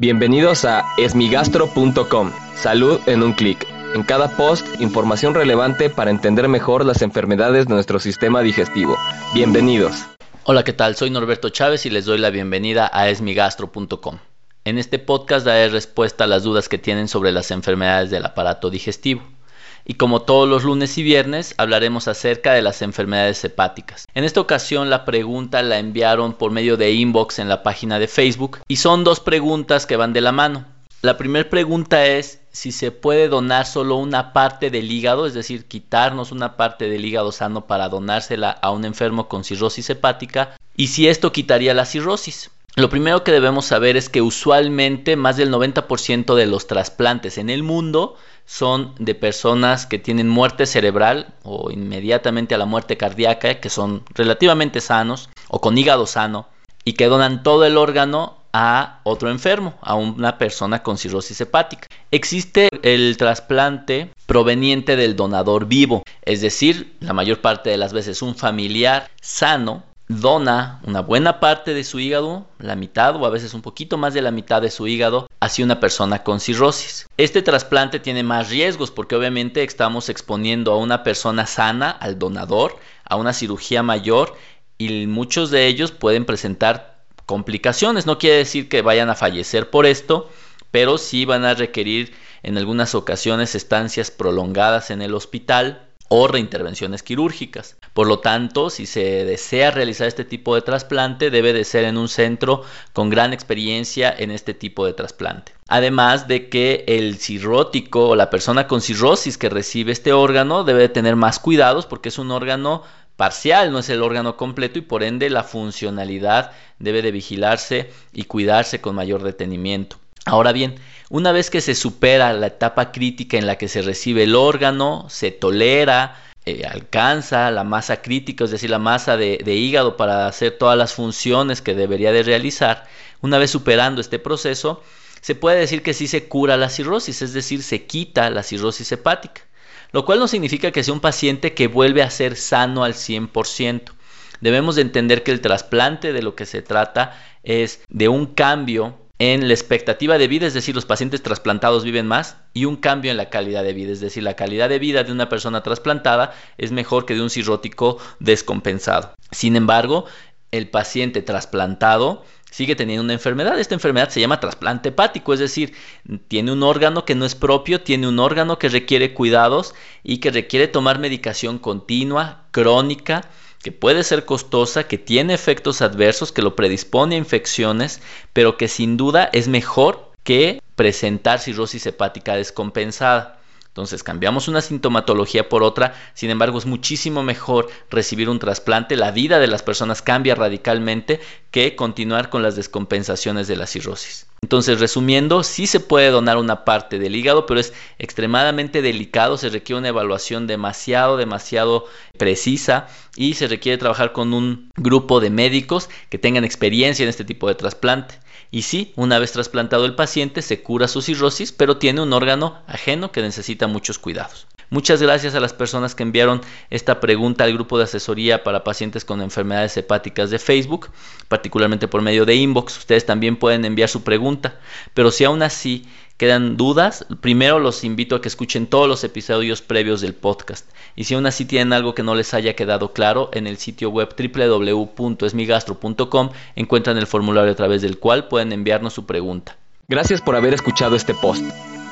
Bienvenidos a esmigastro.com. Salud en un clic. En cada post, información relevante para entender mejor las enfermedades de nuestro sistema digestivo. Bienvenidos. Hola, ¿qué tal? Soy Norberto Chávez y les doy la bienvenida a esmigastro.com. En este podcast daré respuesta a las dudas que tienen sobre las enfermedades del aparato digestivo y como todos los lunes y viernes hablaremos acerca de las enfermedades hepáticas. En esta ocasión la pregunta la enviaron por medio de inbox en la página de Facebook y son dos preguntas que van de la mano. La primera pregunta es si se puede donar solo una parte del hígado, es decir, quitarnos una parte del hígado sano para donársela a un enfermo con cirrosis hepática y si esto quitaría la cirrosis. Lo primero que debemos saber es que usualmente más del 90% de los trasplantes en el mundo son de personas que tienen muerte cerebral o inmediatamente a la muerte cardíaca, que son relativamente sanos o con hígado sano y que donan todo el órgano a otro enfermo, a una persona con cirrosis hepática. Existe el trasplante proveniente del donador vivo, es decir, la mayor parte de las veces un familiar sano dona una buena parte de su hígado, la mitad o a veces un poquito más de la mitad de su hígado, hacia una persona con cirrosis. Este trasplante tiene más riesgos porque obviamente estamos exponiendo a una persona sana, al donador, a una cirugía mayor y muchos de ellos pueden presentar complicaciones. No quiere decir que vayan a fallecer por esto, pero sí van a requerir en algunas ocasiones estancias prolongadas en el hospital o reintervenciones quirúrgicas. Por lo tanto, si se desea realizar este tipo de trasplante, debe de ser en un centro con gran experiencia en este tipo de trasplante. Además de que el cirrótico o la persona con cirrosis que recibe este órgano debe de tener más cuidados porque es un órgano parcial, no es el órgano completo y por ende la funcionalidad debe de vigilarse y cuidarse con mayor detenimiento. Ahora bien, una vez que se supera la etapa crítica en la que se recibe el órgano, se tolera, eh, alcanza la masa crítica, es decir, la masa de, hígado para hacer todas las funciones que debería de realizar, una vez superando este proceso, se puede decir que sí se cura la cirrosis, es decir, se quita la cirrosis hepática, lo cual no significa que sea un paciente que vuelve a ser sano al 100%. Debemos de entender que el trasplante de lo que se trata es de un cambio en la expectativa de vida, es decir, los pacientes trasplantados viven más, y un cambio en la calidad de vida, es decir, la calidad de vida de una persona trasplantada es mejor que de un cirrótico descompensado. Sin embargo, el paciente trasplantado sigue teniendo una enfermedad. Esta enfermedad se llama trasplante hepático, es decir, tiene un órgano que no es propio, tiene un órgano que requiere cuidados y que requiere tomar medicación continua, crónica, que puede ser costosa, que tiene efectos adversos, que lo predispone a infecciones, pero que sin duda es mejor que presentar cirrosis hepática descompensada. Entonces cambiamos una sintomatología por otra, sin embargo es muchísimo mejor recibir un trasplante, la vida de las personas cambia radicalmente que continuar con las descompensaciones de la cirrosis. Entonces, resumiendo, sí se puede donar una parte del hígado, pero es extremadamente delicado, se requiere una evaluación demasiado, demasiado precisa y se requiere trabajar con un grupo de médicos que tengan experiencia en este tipo de trasplante. Y sí, una vez trasplantado el paciente se cura su cirrosis, pero tiene un órgano ajeno que necesita muchos cuidados. Muchas gracias a las personas que enviaron esta pregunta al grupo de asesoría para pacientes con enfermedades hepáticas de Facebook, particularmente por medio de inbox. Ustedes también pueden enviar su pregunta, pero si aún así quedan dudas, primero los invito a que escuchen todos los episodios previos del podcast. Y si aún así tienen algo que no les haya quedado claro, en el sitio web www.esmigastro.com encuentran el formulario a través del cual pueden enviarnos su pregunta. Gracias por haber escuchado este post.